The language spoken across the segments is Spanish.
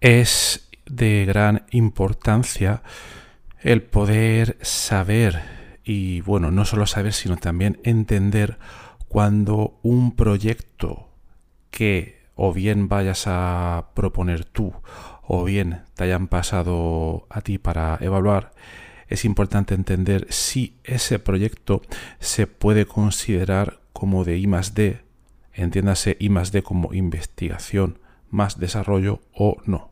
Es de gran importancia el poder saber y bueno, no solo saber, sino también entender cuando un proyecto que o bien vayas a proponer tú o bien te hayan pasado a ti para evaluar, es importante entender si ese proyecto se puede considerar como de I más D, entiéndase I D como investigación más desarrollo o no.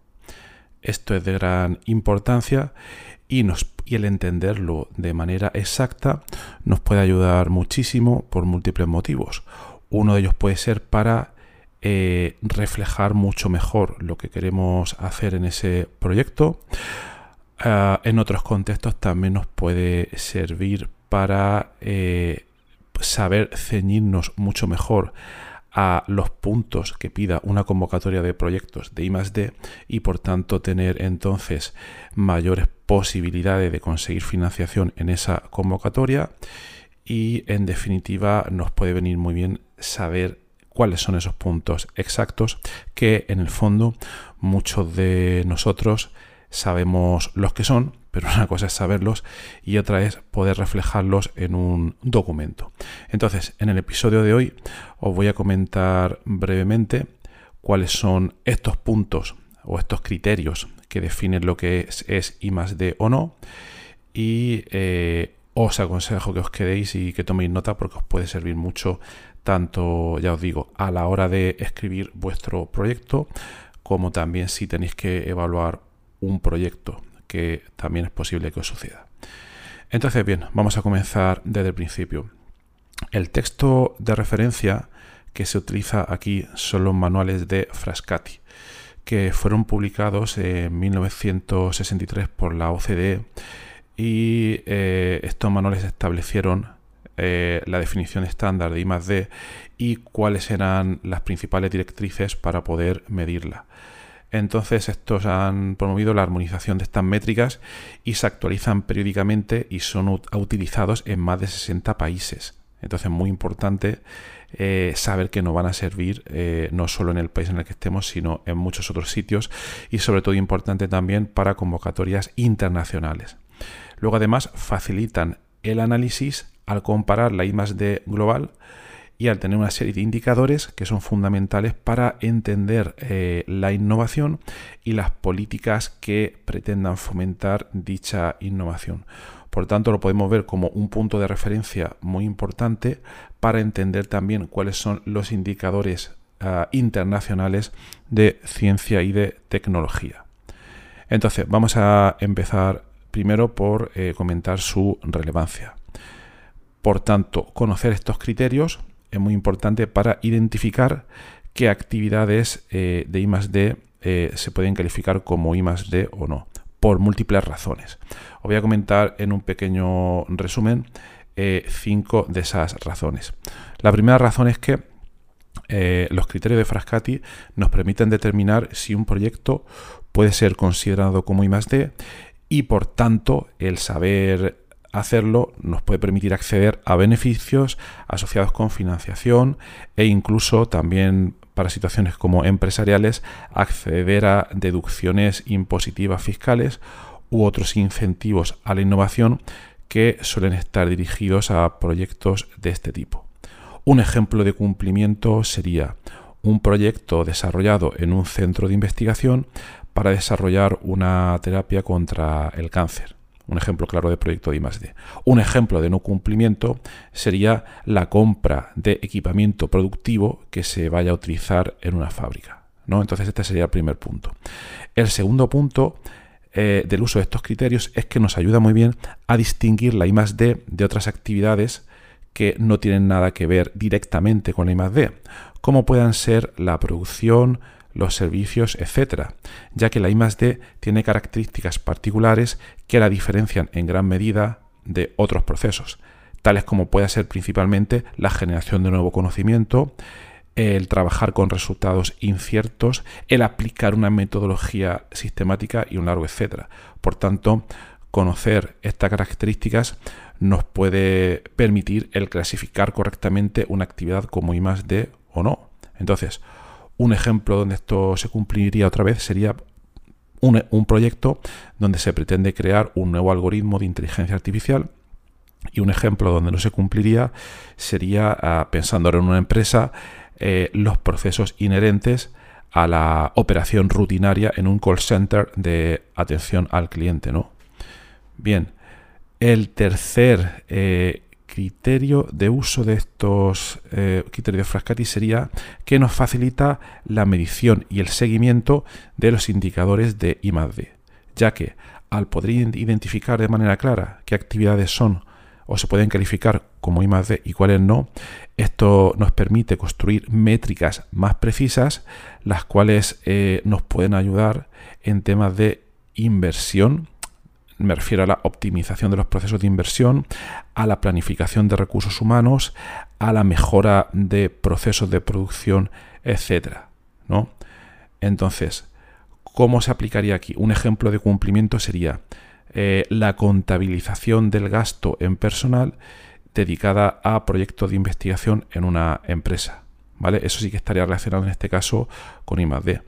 Esto es de gran importancia y, nos, y el entenderlo de manera exacta nos puede ayudar muchísimo por múltiples motivos. Uno de ellos puede ser para eh, reflejar mucho mejor lo que queremos hacer en ese proyecto. Ah, en otros contextos también nos puede servir para eh, saber ceñirnos mucho mejor a los puntos que pida una convocatoria de proyectos de I+D y por tanto tener entonces mayores posibilidades de conseguir financiación en esa convocatoria. Y en definitiva nos puede venir muy bien saber cuáles son esos puntos exactos que en el fondo muchos de nosotros sabemos los que son, pero una cosa es saberlos y otra es poder reflejarlos en un documento. Entonces, en el episodio de hoy os voy a comentar brevemente cuáles son estos puntos o estos criterios que definen lo que es, es I más D o no y eh, os aconsejo que os quedéis y que toméis nota porque os puede servir mucho tanto, ya os digo, a la hora de escribir vuestro proyecto como también si tenéis que evaluar un proyecto, que también es posible que os suceda. Entonces, bien, vamos a comenzar desde el principio. El texto de referencia que se utiliza aquí son los manuales de Frascati, que fueron publicados en 1963 por la OCDE y eh, estos manuales establecieron eh, la definición estándar de I+D y cuáles eran las principales directrices para poder medirla. Entonces estos han promovido la armonización de estas métricas y se actualizan periódicamente y son utilizados en más de 60 países. Entonces muy importante eh, saber que nos van a servir eh, no solo en el país en el que estemos, sino en muchos otros sitios y sobre todo importante también para convocatorias internacionales. Luego además facilitan el análisis al comparar la I D global y al tener una serie de indicadores que son fundamentales para entender eh, la innovación y las políticas que pretendan fomentar dicha innovación. Por tanto, lo podemos ver como un punto de referencia muy importante para entender también cuáles son los indicadores ah, internacionales de ciencia y de tecnología. Entonces, vamos a empezar primero por eh, comentar su relevancia. Por tanto, conocer estos criterios es muy importante para identificar qué actividades eh, de I eh, se pueden calificar como I D o no, por múltiples razones. Os voy a comentar en un pequeño resumen eh, cinco de esas razones. La primera razón es que los criterios de Frascati nos permiten determinar si un proyecto puede ser considerado como I D y por tanto el saber hacerlo nos puede permitir acceder a beneficios asociados con financiación e incluso también para situaciones como empresariales acceder a deducciones impositivas fiscales u otros incentivos a la innovación que suelen estar dirigidos a proyectos de este tipo. Un ejemplo de cumplimiento sería un proyecto desarrollado en un centro de investigación para desarrollar una terapia contra el cáncer. Un ejemplo claro de proyecto de I+D. Un ejemplo de no cumplimiento sería la compra de equipamiento productivo que se vaya a utilizar en una fábrica. ¿no? Entonces este sería el primer punto. El segundo punto eh, del uso de estos criterios es que nos ayuda muy bien a distinguir la I+D de otras actividades que no tienen nada que ver directamente con la I+D, como puedan ser la producción, los servicios, etcétera, ya que la I+D tiene características particulares que la diferencian en gran medida de otros procesos, tales como puede ser principalmente la generación de nuevo conocimiento, el trabajar con resultados inciertos, el aplicar una metodología sistemática y un largo etcétera. Por tanto, conocer estas características nos puede permitir el clasificar correctamente una actividad como I o no. Entonces, un ejemplo donde esto se cumpliría otra vez sería un, proyecto donde se pretende crear un nuevo algoritmo de inteligencia artificial y un ejemplo donde no se cumpliría sería, ah, pensando en una empresa, eh, los procesos inherentes a la operación rutinaria en un call center de atención al cliente. ¿no? Bien, el tercer eh, criterio de uso de estos eh, criterios Frascati sería que nos facilita la medición y el seguimiento de los indicadores de I+D, ya que al poder identificar de manera clara qué actividades son o se pueden calificar como I+D y cuáles no, esto nos permite construir métricas más precisas, las cuales eh, nos pueden ayudar en temas de inversión me refiero a la optimización de los procesos de inversión, a la planificación de recursos humanos, a la mejora de procesos de producción, etcétera, ¿no? Entonces, ¿cómo se aplicaría aquí? Un ejemplo de cumplimiento sería eh, la contabilización del gasto en personal dedicada a proyectos de investigación en una empresa. ¿Vale? Eso sí que estaría relacionado en este caso con I+D.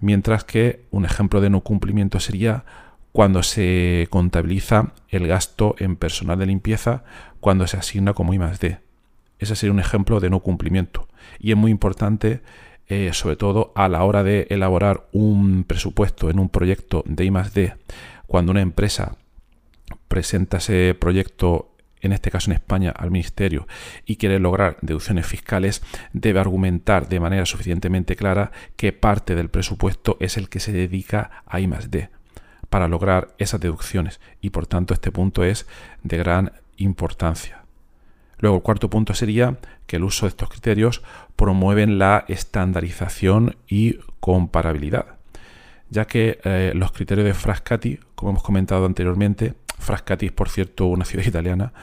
Mientras que un ejemplo de no cumplimiento sería cuando se contabiliza el gasto en personal de limpieza cuando se asigna como I D. Ese sería un ejemplo de no cumplimiento. Y es muy importante, eh, sobre todo a la hora de elaborar un presupuesto en un proyecto de I D, cuando una empresa presenta ese proyecto en este caso en España, al Ministerio y quiere lograr deducciones fiscales, debe argumentar de manera suficientemente clara que parte del presupuesto es el que se dedica a I D para lograr esas deducciones y por tanto este punto es de gran importancia. Luego el cuarto punto sería que el uso de estos criterios promueven la estandarización y comparabilidad, ya que eh, los criterios de Frascati, como hemos comentado anteriormente, Frascati es por cierto una ciudad italiana,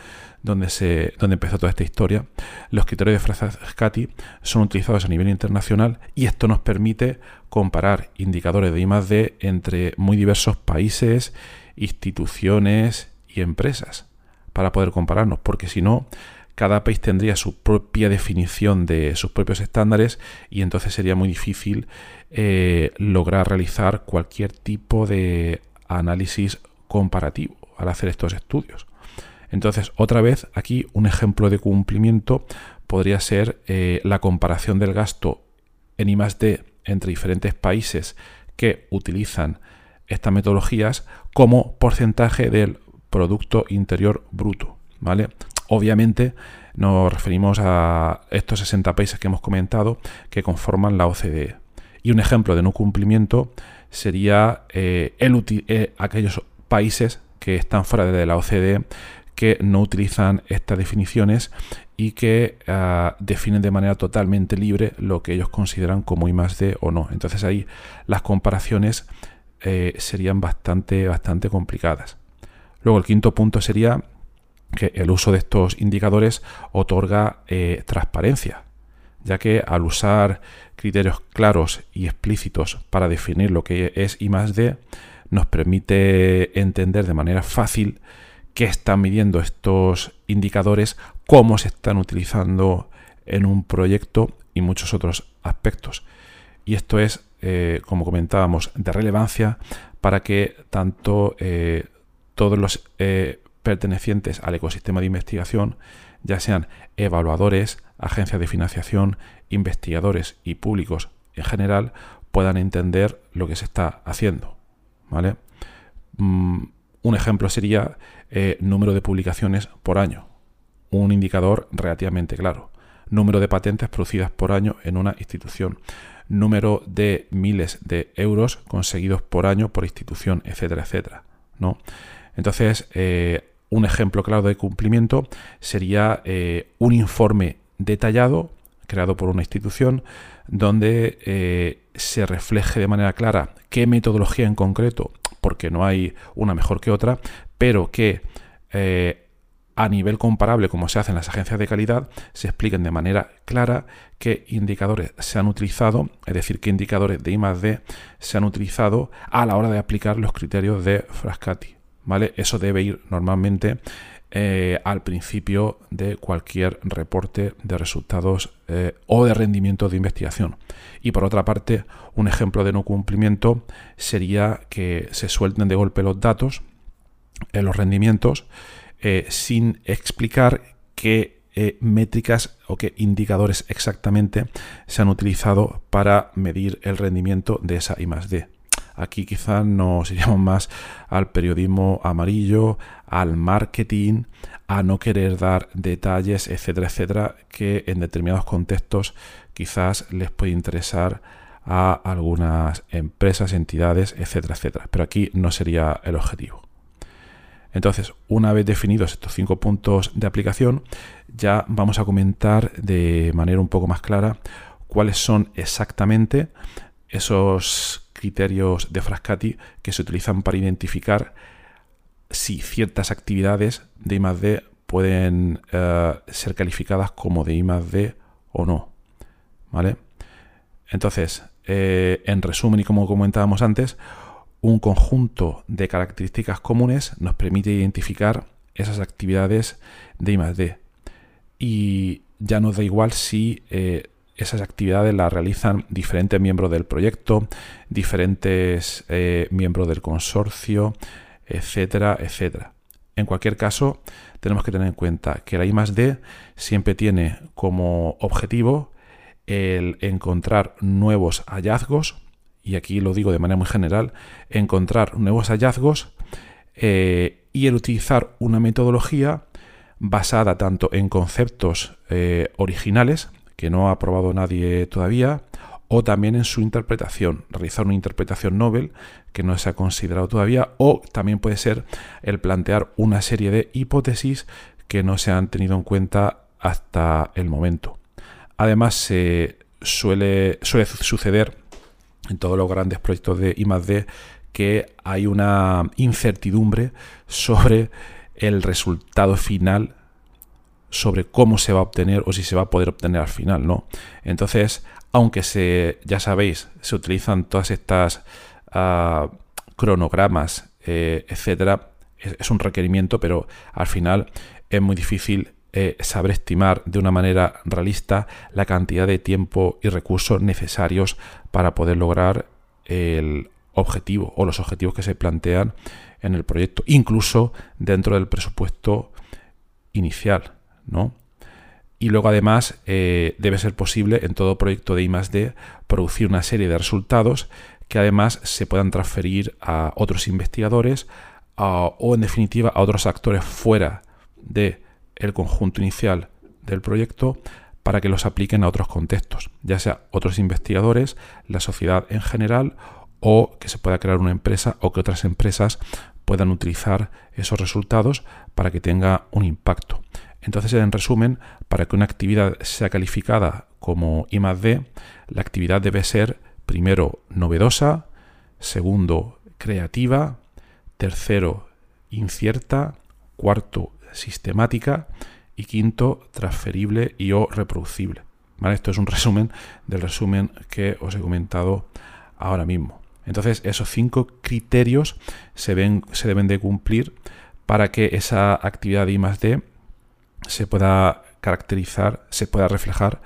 donde, se, donde empezó toda esta historia, los criterios de Frascati son utilizados a nivel internacional y esto nos permite comparar indicadores de I+D entre muy diversos países, instituciones y empresas para poder compararnos, porque si no, cada país tendría su propia definición de sus propios estándares y entonces sería muy difícil eh, lograr realizar cualquier tipo de análisis comparativo al hacer estos estudios. Entonces, otra vez, aquí un ejemplo de cumplimiento podría ser eh, la comparación del gasto en I+D entre diferentes países que utilizan estas metodologías como porcentaje del Producto Interior Bruto. ¿vale? Obviamente nos referimos a estos 60 países que hemos comentado que conforman la OCDE. Y un ejemplo de no cumplimiento sería eh, eh, aquellos países que están fuera de la OCDE que no utilizan estas definiciones y que ah, definen de manera totalmente libre lo que ellos consideran como I más D o no. Entonces ahí las comparaciones eh, serían bastante, bastante complicadas. Luego el quinto punto sería que el uso de estos indicadores otorga eh, transparencia, ya que al usar criterios claros y explícitos para definir lo que es I más D, nos permite entender de manera fácil qué están midiendo estos indicadores, cómo se están utilizando en un proyecto y muchos otros aspectos. Y esto es, eh, como comentábamos, de relevancia para que tanto eh, todos los eh, pertenecientes al ecosistema de investigación, ya sean evaluadores, agencias de financiación, investigadores y públicos en general, puedan entender lo que se está haciendo. ¿vale? Mm, un ejemplo sería eh, número de publicaciones por año, un indicador relativamente claro. Número de patentes producidas por año en una institución, número de miles de euros conseguidos por año por institución, etcétera, etcétera. ¿no? Entonces, eh, un ejemplo claro de cumplimiento sería eh, un informe detallado creado por una institución donde se refleje de manera clara qué metodología en concreto, porque no hay una mejor que otra, pero que eh, a nivel comparable, como se hace en las agencias de calidad, se expliquen de manera clara qué indicadores se han utilizado, es decir, qué indicadores de I+D se han utilizado a la hora de aplicar los criterios de Frascati. ¿vale? Eso debe ir normalmente eh, al principio de cualquier reporte de resultados eh, o de rendimiento de investigación. Y por otra parte, un ejemplo de no cumplimiento sería que se suelten de golpe los datos los rendimientos eh, sin explicar qué métricas o qué indicadores exactamente se han utilizado para medir el rendimiento de esa I D. Aquí quizás nos iríamos más al periodismo amarillo, al marketing, a no querer dar detalles, etcétera, etcétera, que en determinados contextos quizás les puede interesar a algunas empresas, entidades, etcétera, etcétera. Pero aquí no sería el objetivo. Entonces, una vez definidos estos cinco puntos de aplicación, ya vamos a comentar de manera un poco más clara cuáles son exactamente esos criterios de Frascati que se utilizan para identificar si ciertas actividades de I+D pueden eh, ser calificadas como de I+D o no. ¿Vale? Entonces, eh, en resumen y como comentábamos antes, un conjunto de características comunes nos permite identificar esas actividades de I+D. Y ya nos da igual si eh, esas actividades las realizan diferentes miembros del proyecto, diferentes eh, miembros del consorcio, etcétera, etcétera. En cualquier caso, tenemos que tener en cuenta que la I D siempre tiene como objetivo el encontrar nuevos hallazgos, y aquí lo digo de manera muy general, encontrar nuevos hallazgos eh, y el utilizar una metodología basada tanto en conceptos eh, originales, que no ha probado nadie todavía, o también en su interpretación, realizar una interpretación novel que no se ha considerado todavía, o también puede ser el plantear una serie de hipótesis que no se han tenido en cuenta hasta el momento. Además, se suele, suele suceder en todos los grandes proyectos de I+D que hay una incertidumbre sobre el resultado final sobre cómo se va a obtener o si se va a poder obtener al final, ¿no? Entonces, aunque se, ya sabéis, se utilizan todas estas ah, cronogramas, eh, etcétera, es, un requerimiento, pero al final es muy difícil eh, saber estimar de una manera realista la cantidad de tiempo y recursos necesarios para poder lograr el objetivo o los objetivos que se plantean en el proyecto, incluso dentro del presupuesto inicial. ¿No? Y luego además eh, debe ser posible en todo proyecto de I+D producir una serie de resultados que además se puedan transferir a otros investigadores o en definitiva a otros actores fuera del el conjunto inicial del proyecto para que los apliquen a otros contextos, ya sea otros investigadores, la sociedad en general o que se pueda crear una empresa o que otras empresas puedan utilizar esos resultados para que tenga un impacto. Entonces, en resumen, para que una actividad sea calificada como I+D, la actividad debe ser primero novedosa, segundo creativa, tercero incierta, cuarto sistemática y quinto transferible y o reproducible. Esto es un resumen del resumen que os he comentado ahora mismo. Entonces, esos cinco criterios se, deben de cumplir para que esa actividad de I+D se pueda caracterizar, se pueda reflejar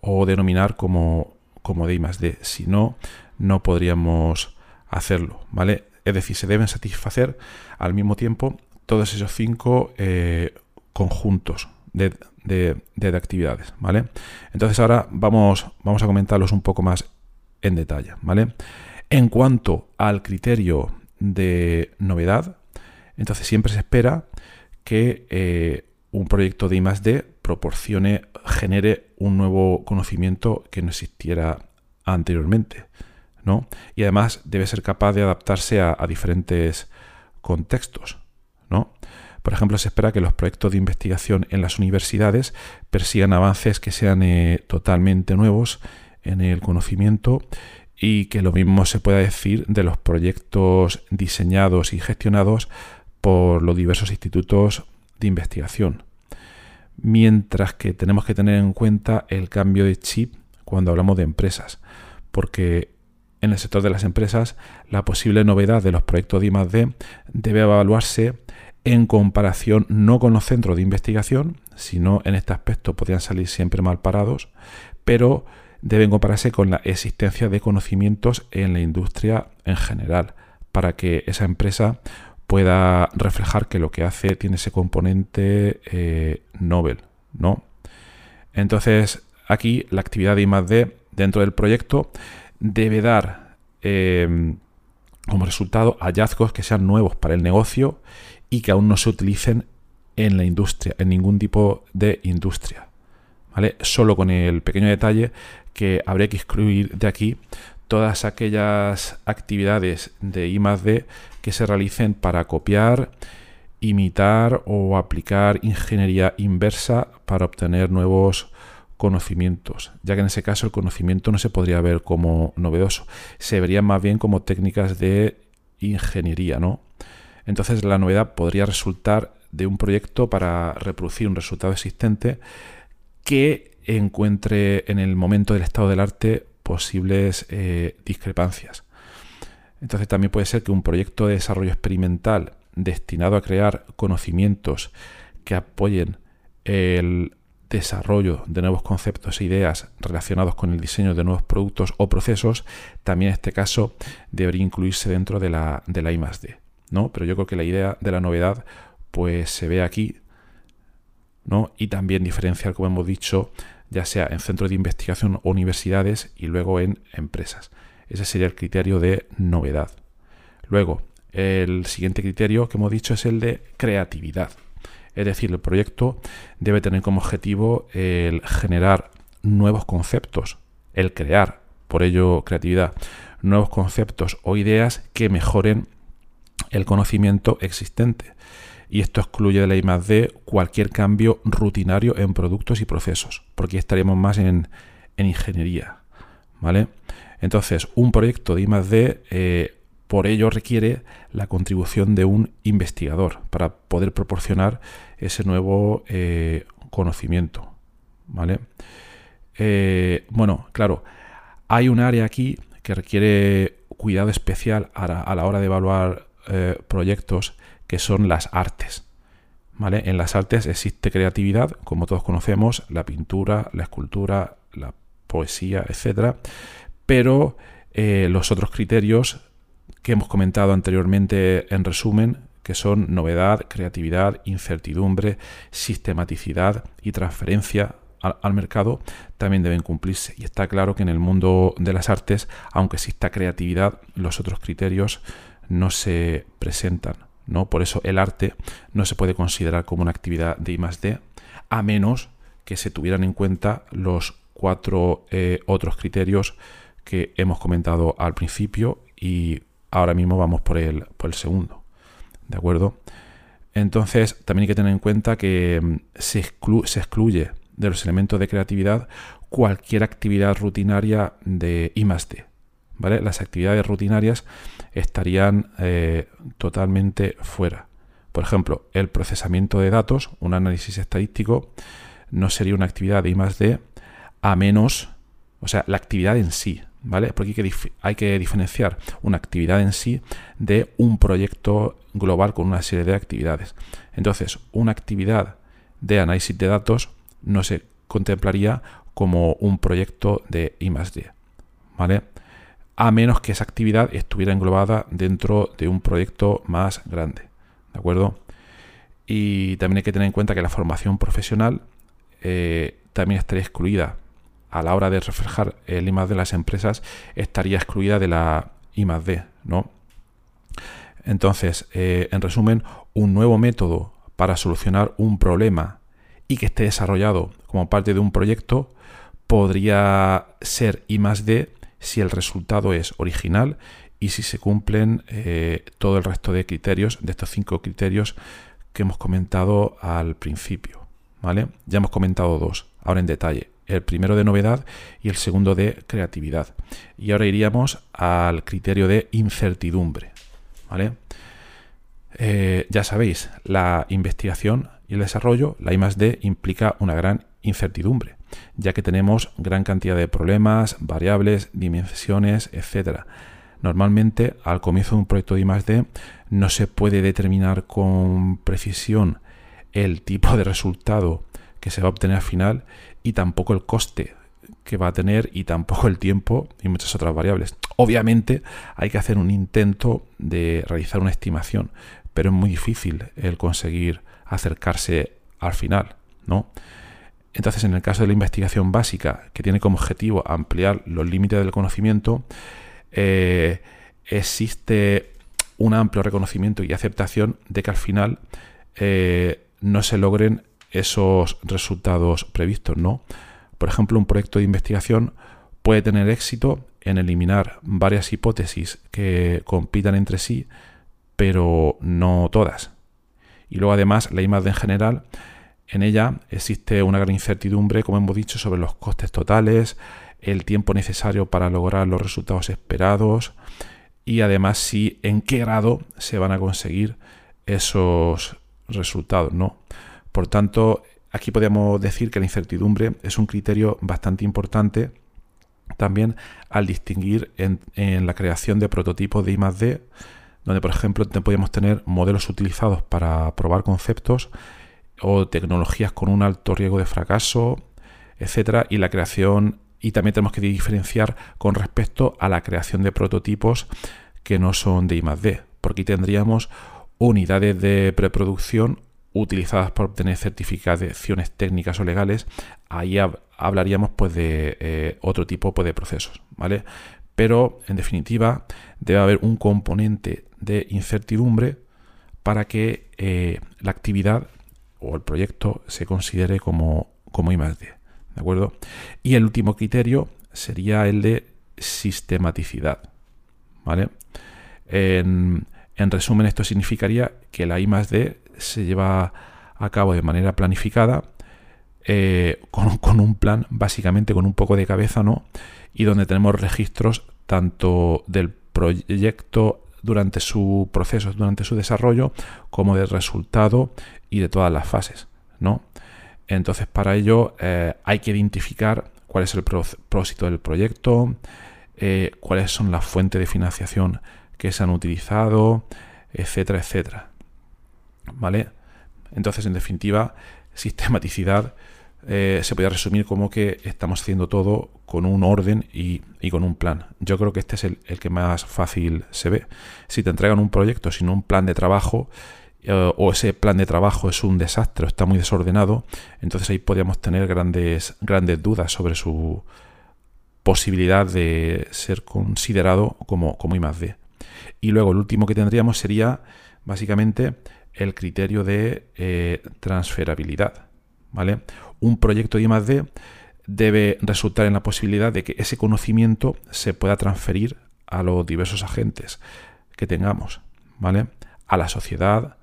o denominar como, como D más D. Si no, no podríamos hacerlo, ¿vale? Es decir, se deben satisfacer al mismo tiempo todos esos cinco eh, conjuntos de, de, actividades, ¿vale? Entonces ahora vamos, vamos a comentarlos un poco más en detalle, ¿vale? En cuanto al criterio de novedad, entonces siempre se espera que eh, un proyecto de I+D proporcione, genere un nuevo conocimiento que no existiera anteriormente, ¿no? Y además debe ser capaz de adaptarse a, diferentes contextos, ¿no? Por ejemplo, se espera que los proyectos de investigación en las universidades persigan avances que sean eh, totalmente nuevos en el conocimiento y que lo mismo se pueda decir de los proyectos diseñados y gestionados por los diversos institutos de investigación. Mientras que tenemos que tener en cuenta el cambio de chip cuando hablamos de empresas, porque en el sector de las empresas la posible novedad de los proyectos de I+D debe evaluarse en comparación no con los centros de investigación, sino en este aspecto podrían salir siempre mal parados, pero deben compararse con la existencia de conocimientos en la industria en general, para que esa empresa pueda reflejar que lo que hace tiene ese componente eh, Nobel, ¿no? Entonces, aquí la actividad de I+D dentro del proyecto debe dar eh, como resultado hallazgos que sean nuevos para el negocio y que aún no se utilicen en la industria, en ningún tipo de industria. ¿Vale? Solo con el pequeño detalle que habría que excluir de aquí todas aquellas actividades de I D que se realicen para copiar, imitar o aplicar ingeniería inversa para obtener nuevos conocimientos, ya que en ese caso el conocimiento no se podría ver como novedoso, se vería más bien como técnicas de ingeniería, ¿no? Entonces la novedad podría resultar de un proyecto para reproducir un resultado existente que encuentre en el momento del estado del arte posibles eh, discrepancias. Entonces también puede ser que un proyecto de desarrollo experimental destinado a crear conocimientos que apoyen el desarrollo de nuevos conceptos e ideas relacionados con el diseño de nuevos productos o procesos, también en este caso debería incluirse dentro de la, de la I+D. ¿no? Pero yo creo que la idea de la novedad pues se ve aquí ¿no? y también diferenciar, como hemos dicho, ya sea en centros de investigación o universidades y luego en empresas. Ese sería el criterio de novedad. Luego, el siguiente criterio que hemos dicho es el de creatividad. Es decir, el proyecto debe tener como objetivo el generar nuevos conceptos, el crear, por ello creatividad, nuevos conceptos o ideas que mejoren el conocimiento existente. Y esto excluye de la I+D cualquier cambio rutinario en productos y procesos, porque estaríamos más en, ingeniería. ¿Vale? Entonces, un proyecto de I+D eh, por ello requiere la contribución de un investigador para poder proporcionar ese nuevo eh, conocimiento. ¿Vale? Eh, bueno, claro, hay un área aquí que requiere cuidado especial a la, hora de evaluar proyectos que son las artes. ¿Vale? En las artes existe creatividad, como todos conocemos, la pintura, la escultura, la poesía, etc. Pero los otros criterios que hemos comentado anteriormente en resumen, que son novedad, creatividad, incertidumbre, sistematicidad y transferencia al, mercado, también deben cumplirse. Y está claro que en el mundo de las artes, aunque exista creatividad, los otros criterios no se presentan. ¿No? Por eso el arte no se puede considerar como una actividad de I+D, a menos que se tuvieran en cuenta los cuatro eh, otros criterios que hemos comentado al principio y ahora mismo vamos por el, por el segundo. ¿De acuerdo? Entonces, también hay que tener en cuenta que mm, se, se excluye de los elementos de creatividad cualquier actividad rutinaria de I+D. ¿Vale? Las actividades rutinarias estarían eh, totalmente fuera. Por ejemplo, el procesamiento de datos, un análisis estadístico, no sería una actividad de I+D a menos, o sea, la actividad en sí, ¿vale? Porque hay que, diferenciar una actividad en sí de un proyecto global con una serie de actividades. Entonces, una actividad de análisis de datos no se contemplaría como un proyecto de I+D, ¿vale? A menos que esa actividad estuviera englobada dentro de un proyecto más grande, ¿de acuerdo? Y también hay que tener en cuenta que la formación profesional eh, también estaría excluida a la hora de reflejar el I de las empresas estaría excluida de la I D, ¿no? Entonces, eh, en resumen, un nuevo método para solucionar un problema y que esté desarrollado como parte de un proyecto podría ser I D si el resultado es original y si se cumplen eh, todo el resto de criterios, de estos cinco criterios que hemos comentado al principio. ¿vale? Ya hemos comentado dos, ahora en detalle. El primero de novedad y el segundo de creatividad. Y ahora iríamos al criterio de incertidumbre. ¿vale? Eh, ya sabéis, la investigación y el desarrollo, la I D, implica una gran incertidumbre, ya que tenemos gran cantidad de problemas, variables, dimensiones, etcétera Normalmente al comienzo de un proyecto de I+D no se puede determinar con precisión el tipo de resultado que se va a obtener al final y tampoco el coste que va a tener y tampoco el tiempo y muchas otras variables. Obviamente hay que hacer un intento de realizar una estimación, pero es muy difícil el conseguir acercarse al final, ¿no? Entonces, en el caso de la investigación básica, que tiene como objetivo ampliar los límites del conocimiento, eh, existe un amplio reconocimiento y aceptación de que al final eh, no se logren esos resultados previstos, ¿no? Por ejemplo, un proyecto de investigación puede tener éxito en eliminar varias hipótesis que compitan entre sí, pero no todas. Y luego además la imagen en general, en ella existe una gran incertidumbre, como hemos dicho, sobre los costes totales, el tiempo necesario para lograr los resultados esperados y además si en qué grado se van a conseguir esos resultados, ¿no? Por tanto, aquí podríamos decir que la incertidumbre es un criterio bastante importante también al distinguir en, la creación de prototipos de I+D, donde por ejemplo podemos tener modelos utilizados para probar conceptos o tecnologías con un alto riesgo de fracaso, etcétera, y la creación y también tenemos que diferenciar con respecto a la creación de prototipos que no son de I+D, porque tendríamos unidades de preproducción utilizadas para obtener certificaciones técnicas o legales, ahí hablaríamos pues de eh, otro tipo pues, de procesos, ¿vale? Pero en definitiva debe haber un componente de incertidumbre para que eh, la actividad o el proyecto se considere como, como I+D. ¿De acuerdo? Y el último criterio sería el de sistematicidad. ¿Vale? En, resumen, esto significaría que la I D se lleva a cabo de manera planificada, eh, con, con, un plan, básicamente con un poco de cabeza, ¿no? Y donde tenemos registros tanto del proyecto durante su proceso, durante su desarrollo, como del resultado y de todas las fases, ¿no? Entonces, para ello eh, hay que identificar cuál es el propósito del proyecto, eh, cuáles son las fuentes de financiación que se han utilizado, etcétera, etcétera. ¿Vale? Entonces, en definitiva, sistematicidad eh, se podría resumir como que estamos haciendo todo con un orden y, con un plan. Yo creo que este es el, que más fácil se ve. Si te entregan un proyecto sin un plan de trabajo, eh, o ese plan de trabajo es un desastre está muy desordenado, entonces ahí podríamos tener grandes, grandes dudas sobre su posibilidad de ser considerado como, como I D. Y luego el último que tendríamos sería básicamente el criterio de eh, transferabilidad. ¿vale? Un proyecto de I D debe resultar en la posibilidad de que ese conocimiento se pueda transferir a los diversos agentes que tengamos, ¿vale? A la sociedad,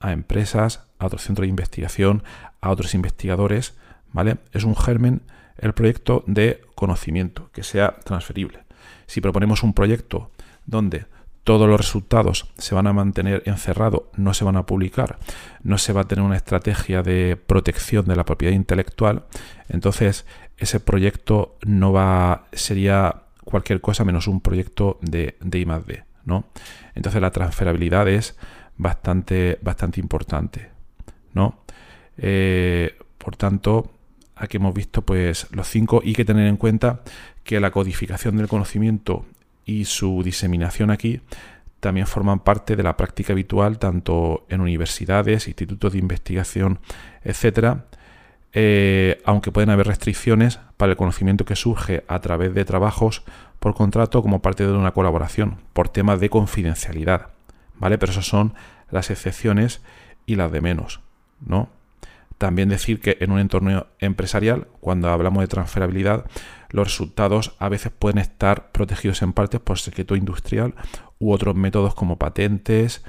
a empresas, a otros centros de investigación, a otros investigadores, ¿vale? Es un germen el proyecto de conocimiento que sea transferible. Si proponemos un proyecto donde todos los resultados se van a mantener encerrados, no se van a publicar, no se va a tener una estrategia de protección de la propiedad intelectual, entonces ese proyecto no va, sería cualquier cosa menos un proyecto de, de I+D, ¿no? Entonces la transferabilidad es bastante, bastante importante, ¿no? Eh, por tanto, aquí hemos visto pues los cinco y que tener en cuenta que la codificación del conocimiento y su diseminación aquí también forman parte de la práctica habitual tanto en universidades, institutos de investigación, etcétera, eh, aunque pueden haber restricciones para el conocimiento que surge a través de trabajos por contrato como parte de una colaboración, por temas de confidencialidad, ¿vale? Pero esas son las excepciones y las de menos, ¿no? También decir que en un entorno empresarial, cuando hablamos de transferabilidad, los resultados a veces pueden estar protegidos en parte por secreto industrial u otros métodos como patentes,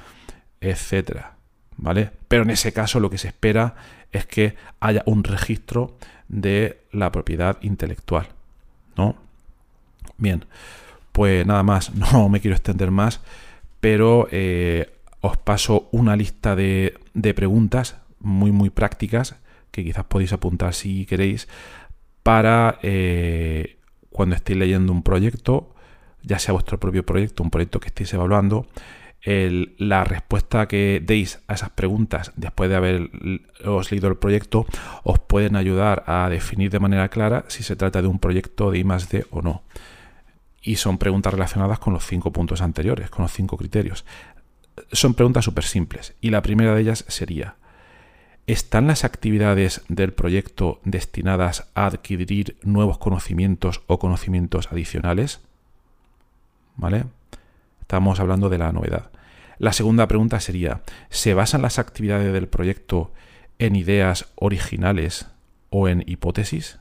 etcétera, ¿vale? Pero en ese caso lo que se espera es que haya un registro de la propiedad intelectual, ¿no? Bien, pues nada más, no me quiero extender más, pero eh, os paso una lista de, preguntas muy, muy prácticas que quizás podéis apuntar si queréis para eh, cuando estéis leyendo un proyecto, ya sea vuestro propio proyecto, un proyecto que estéis evaluando, la respuesta que deis a esas preguntas después de haberos leído el proyecto os pueden ayudar a definir de manera clara si se trata de un proyecto de I D o no. Y son preguntas relacionadas con los cinco puntos anteriores, con los cinco criterios. Son preguntas súper simples. Y la primera de ellas sería, ¿están las actividades del proyecto destinadas a adquirir nuevos conocimientos o conocimientos adicionales? ¿Vale? Estamos hablando de la novedad. La segunda pregunta sería, ¿se basan las actividades del proyecto en ideas originales o en hipótesis?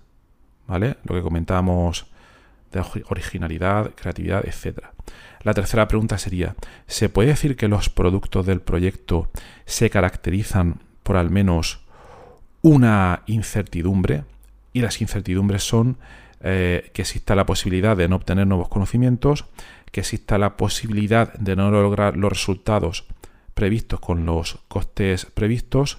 ¿Vale? Lo que comentábamos de originalidad, creatividad, etc. La tercera pregunta sería, ¿se puede decir que los productos del proyecto se caracterizan por al menos una incertidumbre? Y las incertidumbres son eh, que exista la posibilidad de no obtener nuevos conocimientos, que exista la posibilidad de no lograr los resultados previstos con los costes previstos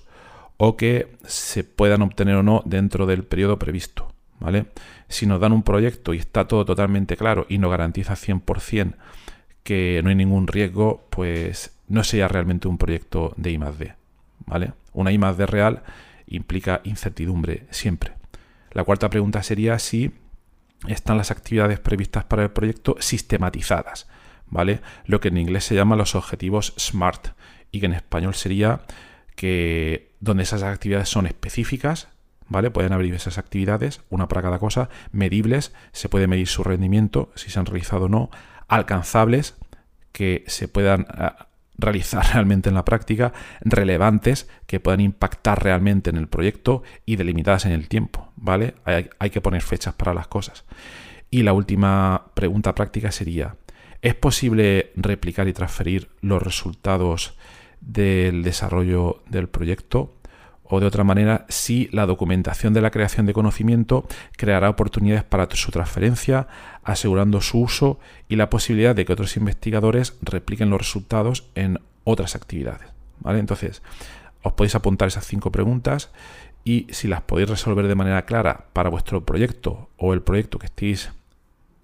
o que se puedan obtener o no dentro del periodo previsto. ¿vale? Si nos dan un proyecto y está todo totalmente claro y nos garantiza 100% que no hay ningún riesgo, pues no sería realmente un proyecto de I+D. ¿Vale? Una I+D real implica incertidumbre siempre. La cuarta pregunta sería si están las actividades previstas para el proyecto sistematizadas, ¿vale? Lo que en inglés se llama los objetivos SMART y que en español sería que donde esas actividades son específicas, ¿vale? Pueden haber diversas actividades, una para cada cosa, medibles, se puede medir su rendimiento, si se han realizado o no, alcanzables, que se puedan realizar realmente en la práctica, relevantes, que puedan impactar realmente en el proyecto y delimitadas en el tiempo, ¿vale? Hay, que poner fechas para las cosas. Y la última pregunta práctica sería, ¿es posible replicar y transferir los resultados del desarrollo del proyecto? O de otra manera, si la documentación de la creación de conocimiento creará oportunidades para su transferencia, asegurando su uso y la posibilidad de que otros investigadores repliquen los resultados en otras actividades. ¿vale? Entonces, os podéis apuntar esas cinco preguntas y si las podéis resolver de manera clara para vuestro proyecto o el proyecto que estéis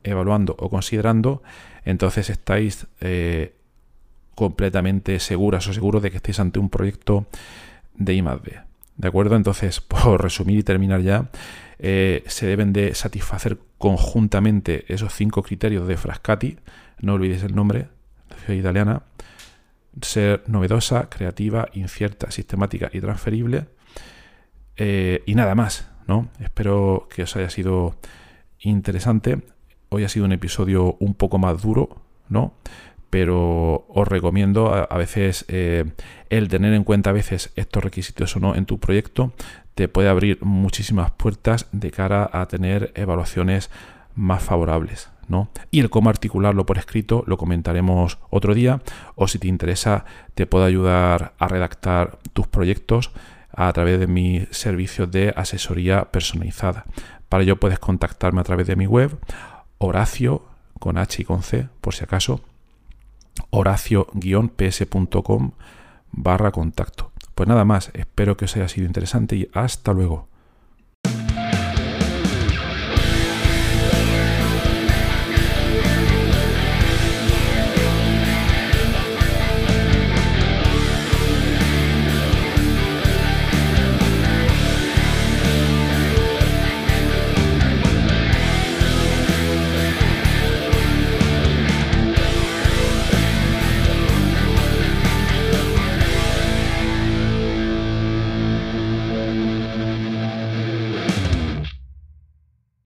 evaluando o considerando, entonces estáis eh, completamente seguras o seguros de que estáis ante un proyecto de I+D. ¿De acuerdo? Entonces, por resumir y terminar ya, eh, se deben de satisfacer conjuntamente esos cinco criterios de Frascati, no olvidéis el nombre, italiana, ser novedosa, creativa, incierta, sistemática y transferible, eh, y nada más, ¿no? Espero que os haya sido interesante. Hoy ha sido un episodio un poco más duro, ¿no? Pero os recomiendo a, veces eh, el tener en cuenta a veces estos requisitos o no en tu proyecto te puede abrir muchísimas puertas de cara a tener evaluaciones más favorables. ¿no? Y el cómo articularlo por escrito lo comentaremos otro día o si te interesa te puedo ayudar a redactar tus proyectos a través de mis servicios de asesoría personalizada. Para ello puedes contactarme a través de mi web Horacio con H y con C por si acaso horacio-ps.com barra contacto. Pues nada más, espero que os haya sido interesante y hasta luego.